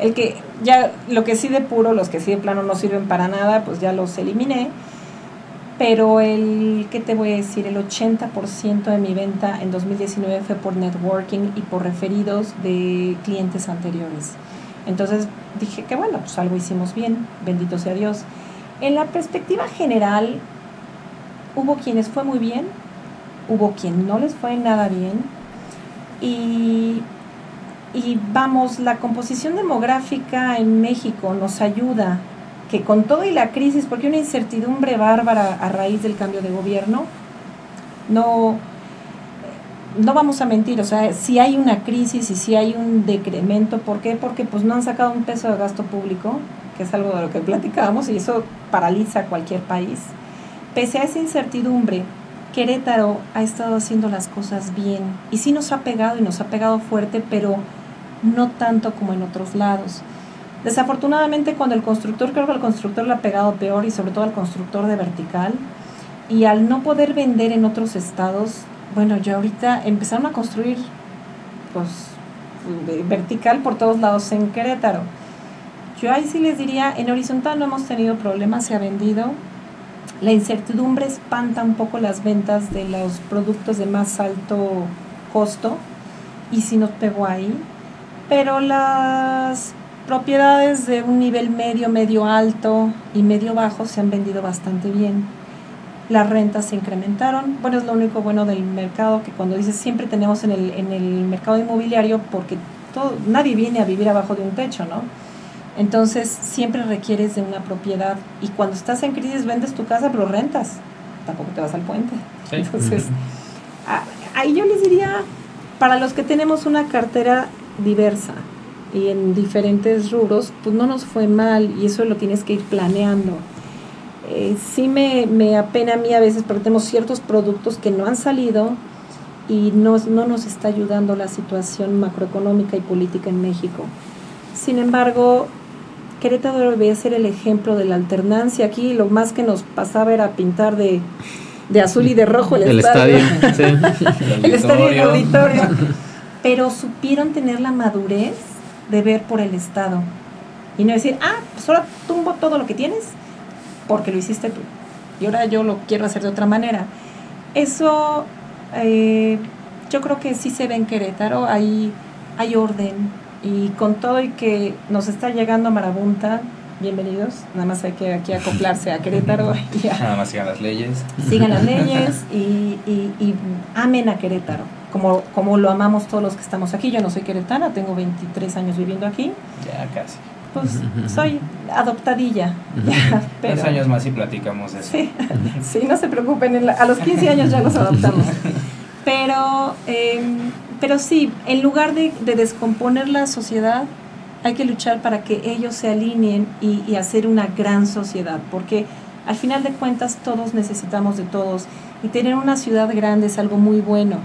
El que ya, lo que sí de puro, los que sí de plano no sirven para nada, pues ya los eliminé. Pero el, ¿qué te voy a decir? El 80% de mi venta en 2019 fue por networking y por referidos de clientes anteriores. Entonces dije que bueno, pues algo hicimos bien, bendito sea Dios. En la perspectiva general, hubo quienes fue muy bien, hubo quien no les fue nada bien, y, y vamos, la composición demográfica en México nos ayuda, que con todo y la crisis, porque una incertidumbre bárbara a raíz del cambio de gobierno, no, no vamos a mentir, o sea, si hay una crisis y si hay un decremento, ¿por qué? Porque pues no han sacado un peso de gasto público, que es algo de lo que platicábamos, y eso paraliza a cualquier país. Pese a esa incertidumbre, Querétaro ha estado haciendo las cosas bien y sí nos ha pegado y nos ha pegado fuerte, pero no tanto como en otros lados. Desafortunadamente cuando el constructor, creo que el constructor le ha pegado peor y sobre todo al constructor de vertical, y al no poder vender en otros estados, bueno, ya ahorita empezaron a construir pues vertical por todos lados en Querétaro. Yo ahí sí les diría, en horizontal no hemos tenido problemas, se ha vendido. La incertidumbre espanta un poco las ventas de los productos de más alto costo y sí nos pegó ahí. Pero las propiedades de un nivel medio, medio alto y medio bajo se han vendido bastante bien las rentas se incrementaron. Bueno, es lo único bueno del mercado que cuando dices siempre tenemos en el, en el mercado inmobiliario porque todo, nadie viene a vivir abajo de un techo, ¿no? Entonces siempre requieres de una propiedad y cuando estás en crisis vendes tu casa pero rentas, tampoco te vas al puente. Entonces, ahí yo les diría, para los que tenemos una cartera diversa y en diferentes rubros, pues no nos fue mal y eso lo tienes que ir planeando eh, sí me, me, apena a mí a veces porque tenemos ciertos productos que no han salido y no, no nos está ayudando la situación macroeconómica y política en México. Sin embargo, Querétaro debía ser el ejemplo de la alternancia. Aquí lo más que nos pasaba era pintar de, de azul y de rojo el, estadio. [laughs] el estadio y el auditorio. Pero supieron tener la madurez de ver por el Estado. Y no decir, ah, pues ahora tumbo todo lo que tienes porque lo hiciste tú. Y ahora yo lo quiero hacer de otra manera. Eso eh, yo creo que sí se ve en Querétaro, hay, hay orden. Y con todo y que nos está llegando Marabunta, bienvenidos. Nada más hay que aquí acoplarse a Querétaro. [laughs] Nada más sigan las leyes. Sigan las leyes [laughs] y, y, amen a Querétaro, como, como lo amamos todos los que estamos aquí. Yo no soy queretana, tengo 23 años viviendo aquí. Ya casi. Pues soy adoptadilla. [laughs] Dos años más y platicamos eso. Sí, [laughs] sí no se preocupen, a los 15 años ya los adoptamos. Pero, em, pero sí, en lugar de, de descomponer la sociedad, hay que luchar para que ellos se alineen y, hacer una gran sociedad, porque al final de cuentas todos necesitamos de todos y tener una ciudad grande es algo muy bueno,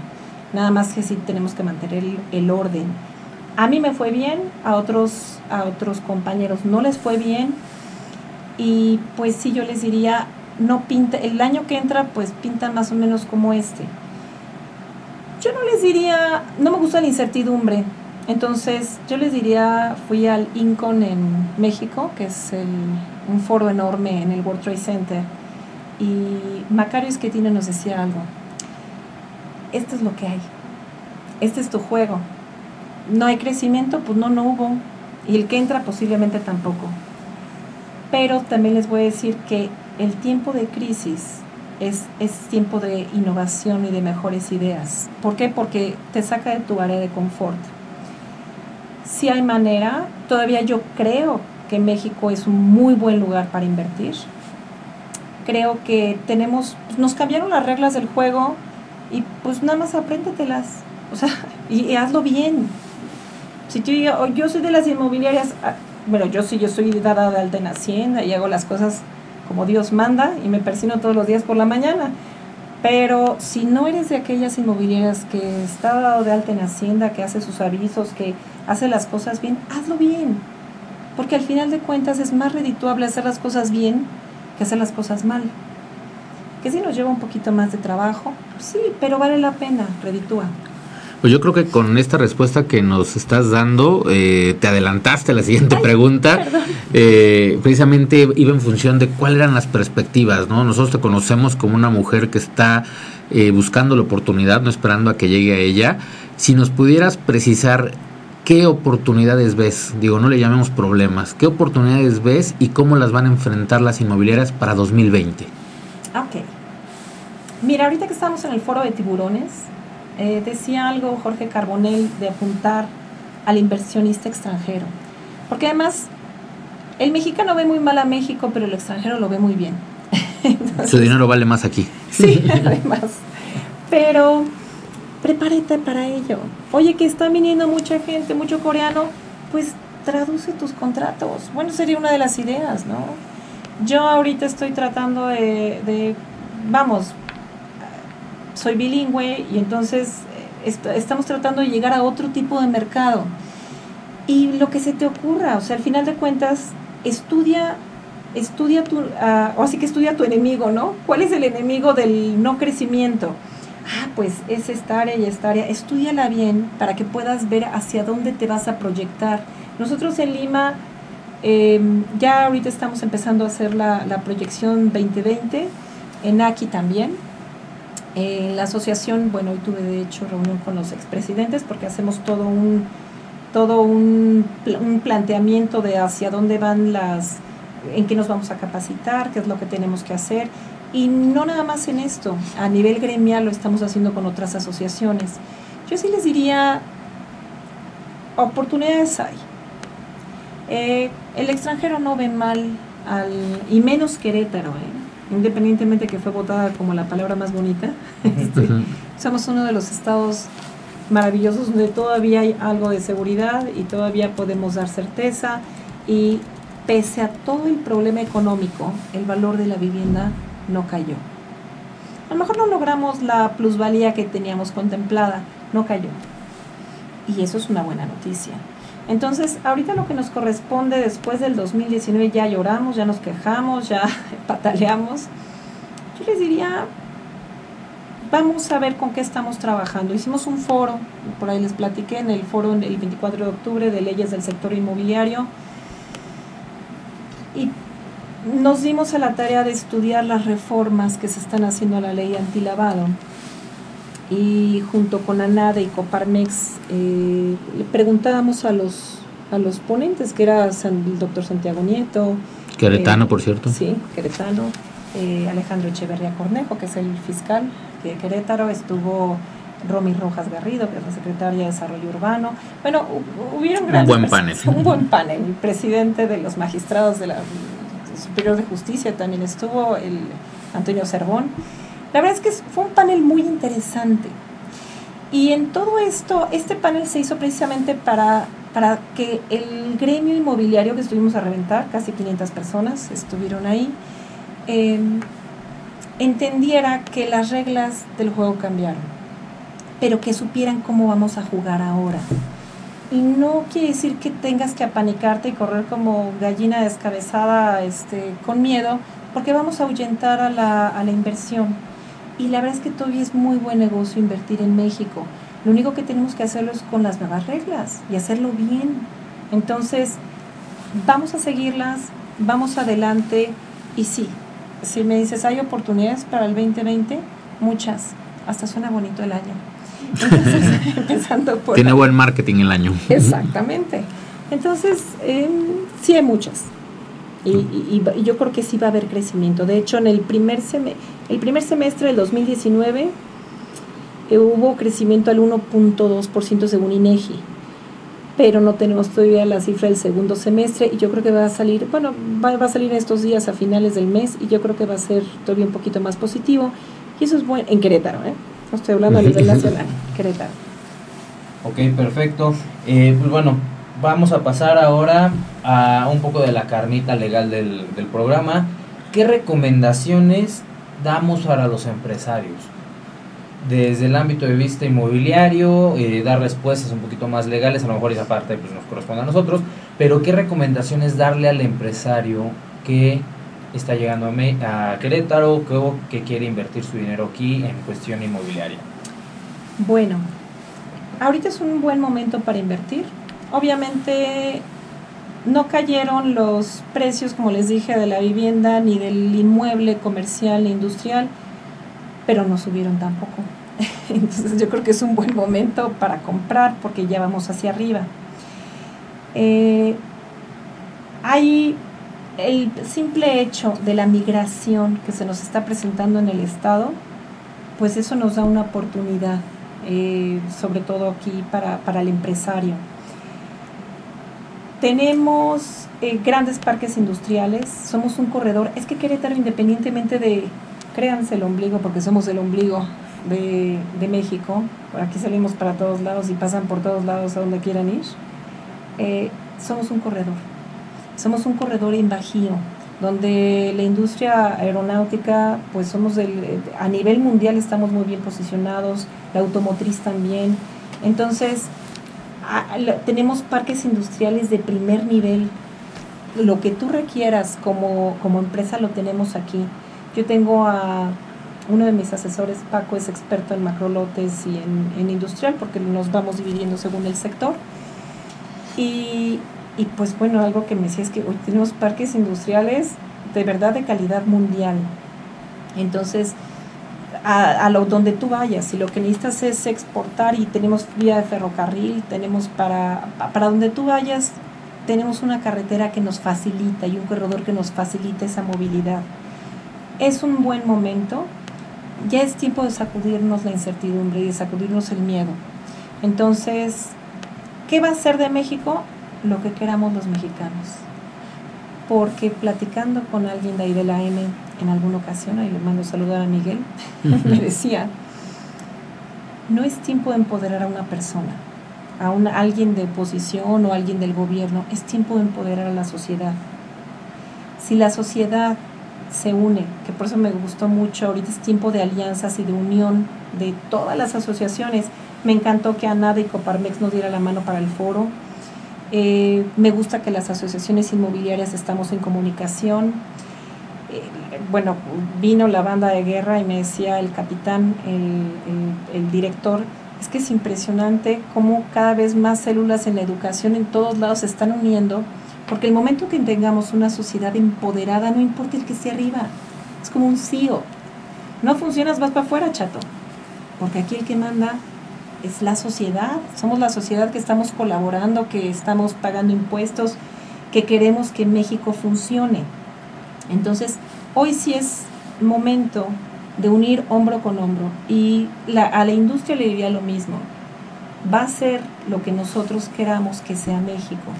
nada más que sí tenemos que mantener el, orden. A mí me fue bien, a otros, a otros compañeros no les fue bien y pues sí yo les diría, no pinta, el año que entra pues pinta más o menos como este. Yo no les diría, no me gusta la incertidumbre, entonces, yo les diría, fui al Incon en México, que es un foro enorme en el World Trade Center, y Macario Schettino nos decía algo. Esto es lo que hay. Este es tu juego. No hay crecimiento, pues no, no hubo. Y el que entra posiblemente tampoco. Pero también les voy a decir que el tiempo de crisis es, es, tiempo de innovación y de mejores ideas. ¿Por qué? Porque te saca de tu área de confort si hay manera, todavía yo creo que México es un muy buen lugar para invertir. Creo que tenemos, nos cambiaron las reglas del juego y pues nada más apréndetelas, o sea, [laughs] y, hazlo bien. Si yo, yo soy de las inmobiliarias, ah, bueno, yo sí, yo soy dada de alta en Hacienda y hago las cosas como Dios manda y me persino todos los días por la mañana. Pero si no eres de aquellas inmobiliarias que está dado de alta en Hacienda, que hace sus avisos, que hace las cosas bien, hazlo bien. Porque al final de cuentas es más redituable hacer las cosas bien que hacer las cosas mal. Que si nos lleva un poquito más de trabajo, sí, pero vale la pena, reditúa. Pues yo creo que con esta respuesta que nos estás dando, eh, te adelantaste a la siguiente pregunta. Eh, precisamente iba en función de cuáles eran las perspectivas, ¿no? Nosotros te conocemos como una mujer que está eh, buscando la oportunidad, no esperando a que llegue a ella. Si nos pudieras precisar qué oportunidades ves, digo, no le llamemos problemas, qué oportunidades ves y cómo las van a enfrentar las inmobiliarias para 2020. Ok. Mira, ahorita que estamos en el foro de tiburones, eh, decía algo Jorge Carbonell de apuntar al inversionista extranjero. Porque además, el mexicano ve muy mal a México, pero el extranjero lo ve muy bien. [laughs] Su dinero vale más aquí. Sí, [laughs] además. Pero prepárate para ello. Oye, que está viniendo mucha gente, mucho coreano, pues traduce tus contratos. Bueno, sería una de las ideas, ¿no? Yo ahorita estoy tratando de vamos, soy bilingüe y entonces eh, estamos tratando de llegar a otro tipo de mercado. Y lo que se te ocurra, o sea, al final de cuentas, estudia, estudia tu, uh, o así que estudia tu enemigo, ¿no? ¿Cuál es el enemigo del no crecimiento? Ah, pues es esta área y esta área. Estudiala bien para que puedas ver hacia dónde te vas a proyectar. Nosotros en Lima em, ya ahorita estamos empezando a hacer la, la proyección 2020, en aquí también en la asociación, bueno, hoy tuve de hecho reunión con los expresidentes porque hacemos todo un todo un, un, planteamiento de hacia dónde van las, en qué nos vamos a capacitar, qué es lo que tenemos que hacer. Y no nada más en esto, a nivel gremial lo estamos haciendo con otras asociaciones. Yo sí les diría, oportunidades hay. Eh, el extranjero no ve mal, al, y menos Querétaro, ¿eh? Independientemente que fue votada como la palabra más bonita, [laughs] este, somos uno de los estados maravillosos donde todavía hay algo de seguridad y todavía podemos dar certeza y pese a todo el problema económico, el valor de la vivienda no cayó. A lo mejor no logramos la plusvalía que teníamos contemplada, no cayó. Y eso es una buena noticia. Entonces, ahorita lo que nos corresponde después del 2019, ya lloramos, ya nos quejamos, ya [laughs] pataleamos. Yo les diría, vamos a ver con qué estamos trabajando. Hicimos un foro, por ahí les platiqué, en el foro el 24 de octubre de leyes del sector inmobiliario. Y nos dimos a la tarea de estudiar las reformas que se están haciendo a la ley antilavado. Y junto con ANADE y Coparmex eh, le preguntábamos a los, a los ponentes, que era el doctor Santiago Nieto. Queretano, eh, por cierto. Sí, Queretano. Eh, Alejandro Echeverría Cornejo, que es el fiscal de Querétaro, estuvo Romy Rojas Garrido, que es la secretaria de Desarrollo Urbano. Bueno, hubieron grandes... Un buen panel. [laughs] Un buen panel. El presidente de los magistrados de la Superior de Justicia también estuvo, el Antonio Cervón. La verdad es que fue un panel muy interesante. Y en todo esto, este panel se hizo precisamente para, para que el gremio inmobiliario que estuvimos a reventar, casi 500 personas estuvieron ahí, em, entendiera que las reglas del juego cambiaron, pero que supieran cómo vamos a jugar ahora. Y no quiere decir que tengas que apanicarte y correr como gallina descabezada este, con miedo, porque vamos a ahuyentar a la, a la inversión y la verdad es que todavía es muy buen negocio invertir en México. Lo único que tenemos que hacerlo es con las nuevas reglas y hacerlo bien. Entonces, vamos a seguirlas, vamos adelante y sí, si me dices, ¿hay oportunidades para el 2020? Muchas. Hasta suena bonito el año. Entonces, [laughs] empezando por... Tiene buen marketing el año. Exactamente. Entonces, em, sí hay muchas. Y, yo creo que sí va a haber crecimiento. De hecho, en el primer, el primer semestre del 2019 eh, hubo crecimiento al 1.2% según INEGI, pero no tenemos todavía la cifra del segundo semestre y yo creo que va a salir, bueno, va, a salir estos días a finales del mes y yo creo que va a ser todavía un poquito más positivo y eso es bueno en Querétaro, ¿eh? No estoy hablando a nivel [laughs] nacional, Querétaro. Ok, perfecto. Eh, pues bueno, vamos a pasar ahora a un poco de la carnita legal del, programa. ¿Qué recomendaciones damos para los empresarios? Desde el ámbito de vista inmobiliario, eh, dar respuestas un poquito más legales, a lo mejor esa parte pues, nos corresponde a nosotros, pero ¿qué recomendaciones darle al empresario que está llegando a, a Querétaro, que, que quiere invertir su dinero aquí en cuestión inmobiliaria? Bueno, ahorita es un buen momento para invertir Obviamente no cayeron los precios, como les dije, de la vivienda, ni del inmueble comercial ni industrial, pero no subieron tampoco. [laughs] Entonces yo creo que es un buen momento para comprar porque ya vamos hacia arriba. Eh, hay el simple hecho de la migración que se nos está presentando en el Estado, pues eso nos da una oportunidad, eh, sobre todo aquí para, para el empresario. Tenemos eh, grandes parques industriales, somos un corredor. Es que Querétaro, independientemente de, créanse el ombligo, porque somos el ombligo de, México, por aquí salimos para todos lados y pasan por todos lados a donde quieran ir, eh, somos un corredor. Somos un corredor en Bajío, donde la industria aeronáutica, pues somos del, a nivel mundial estamos muy bien posicionados, la automotriz también. Entonces, tenemos parques industriales de primer nivel. Lo que tú requieras como, empresa lo tenemos aquí. Yo tengo a uno de mis asesores, Paco, es experto en macrolotes y en, industrial porque nos vamos dividiendo según el sector. Y, y, pues bueno, algo que me decía es que hoy tenemos parques industriales de verdad de calidad mundial. Entonces, a, lo donde tú vayas. Si lo que necesitas es exportar y tenemos vía de ferrocarril, tenemos para, para donde tú vayas, tenemos una carretera que nos facilita y un corredor que nos facilita esa movilidad. Es un buen momento. Ya es tiempo de sacudirnos la incertidumbre y de sacudirnos el miedo. Entonces, ¿qué va a ser de México? Lo que queramos los mexicanos. Porque platicando con alguien de ahí de la M, en alguna ocasión, ahí le mando saludar a Miguel, [laughs] me decía, no es tiempo de empoderar a una persona, a, una, alguien de oposición o alguien del gobierno, es tiempo de empoderar a la sociedad. Si la sociedad se une, que por eso me gustó mucho, ahorita es tiempo de alianzas y de unión de todas las asociaciones. Me encantó que ANADA y Coparmex nos diera la mano para el foro. Eh, me gusta que las asociaciones inmobiliarias estamos en comunicación. Eh, bueno, vino la banda de guerra y me decía el capitán, el, director, es que es impresionante cómo cada vez más células en la educación en todos lados se están uniendo, porque el momento que tengamos una sociedad empoderada, no importa el que esté arriba, es como un CEO. No funcionas, vas para afuera, chato, porque aquí el que manda es la sociedad, somos la sociedad que estamos colaborando, que estamos pagando impuestos, que queremos que México funcione. Entonces, hoy sí es momento de unir hombro con hombro. Y a la industria le diría lo mismo. Va a ser lo que nosotros queramos que sea México.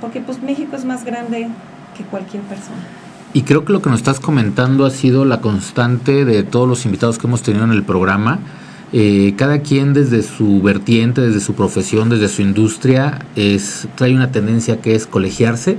Porque pues México es más grande que cualquier persona. Y creo que lo que nos estás comentando ha sido la constante de todos los invitados que hemos tenido en el programa. Eh, cada quien desde su vertiente, desde su profesión, desde su industria, es, trae una tendencia que es colegiarse,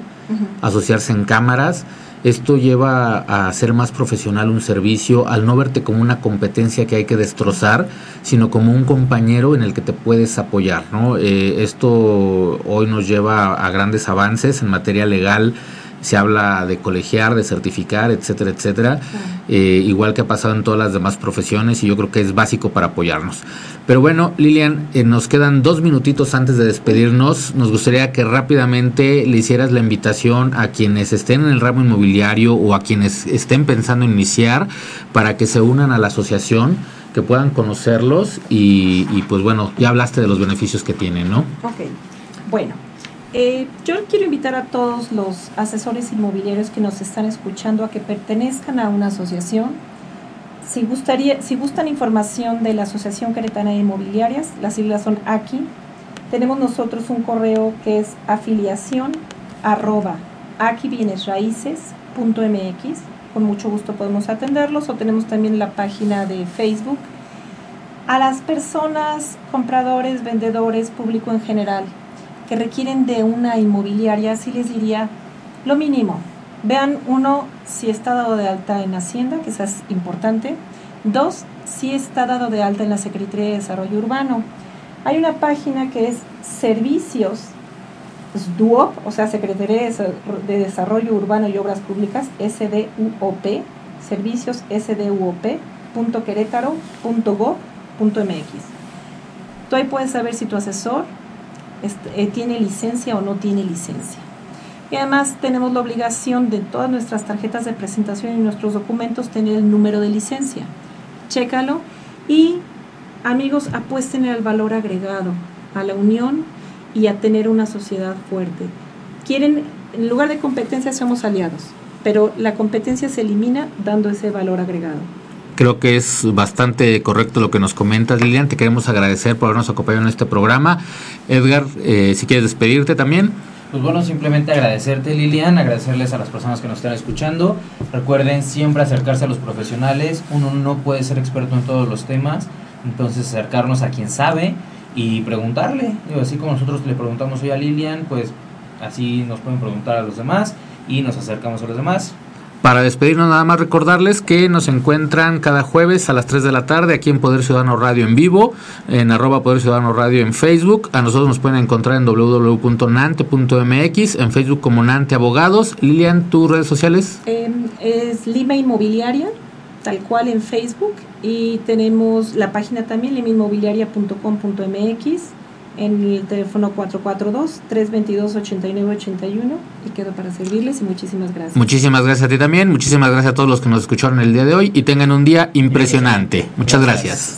asociarse en cámaras esto lleva a ser más profesional un servicio, al no verte como una competencia que hay que destrozar, sino como un compañero en el que te puedes apoyar. ¿no? Eh, esto hoy nos lleva a grandes avances en materia legal se habla de colegiar, de certificar, etcétera, etcétera, eh, igual que ha pasado en todas las demás profesiones y yo creo que es básico para apoyarnos. Pero bueno, Lilian, eh, nos quedan dos minutitos antes de despedirnos. Nos gustaría que rápidamente le hicieras la invitación a quienes estén en el ramo inmobiliario o a quienes estén pensando en iniciar para que se unan a la asociación que puedan conocerlos y, y pues bueno, ya hablaste de los beneficios que tienen, ¿no? Ok, bueno, eh, yo quiero invitar a todos los asesores inmobiliarios que nos están escuchando a que pertenezcan a una asociación. Si, gustaría, si gustan información de la Asociación Queretana de Inmobiliarias, las siglas son AQUI. Tenemos nosotros un correo que es afiliación arroba mx Con mucho gusto podemos atenderlos o tenemos también la página de Facebook. A las personas, compradores, vendedores, público en general, que requieren de una inmobiliaria, sí les diría lo mínimo. Vean, uno, si está dado de alta en Hacienda, que es importante. Dos, si está dado de alta en la Secretaría de Desarrollo Urbano. Hay una página que es Servicios DUOP, o sea, Secretaría de Desarrollo Urbano y Obras Públicas, SDUOP, servicios sduop.querétaro.gov.mx. Tú ahí puedes saber si tu asesor tiene licencia o no tiene licencia. Y además tenemos la obligación de todas nuestras tarjetas de presentación y nuestros documentos tener el número de licencia. Chécalo y amigos apuesten al valor agregado, a la unión y a tener una sociedad fuerte. Quieren, en lugar de competencia somos aliados, pero la competencia se elimina dando ese valor agregado. Creo que es bastante correcto lo que nos comentas, Lilian. Te queremos agradecer por habernos acompañado en este programa. Edgar, eh, si quieres despedirte también. Pues bueno, simplemente agradecerte Lilian, agradecerles a las personas que nos están escuchando. Recuerden siempre acercarse a los profesionales. Uno no puede ser experto en todos los temas, entonces acercarnos a quien sabe y preguntarle. así como nosotros le preguntamos hoy a Lilian, pues así nos pueden preguntar a los demás y nos acercamos a los demás. Para despedirnos nada más recordarles que nos encuentran cada jueves a las 3 de la tarde aquí en Poder Ciudadano Radio en vivo, en arroba Poder Ciudadano Radio en Facebook. A nosotros nos pueden encontrar en www.nante.mx, en Facebook como Nante Abogados. Lilian, ¿tus redes sociales? Em, es Lima Inmobiliaria, tal cual en Facebook. Y tenemos la página también, limainmobiliaria.com.mx en el teléfono 442-322-8981 y quedo para servirles y muchísimas gracias. Muchísimas gracias a ti también, muchísimas gracias a todos los que nos escucharon el día de hoy y tengan un día impresionante. Muchas gracias.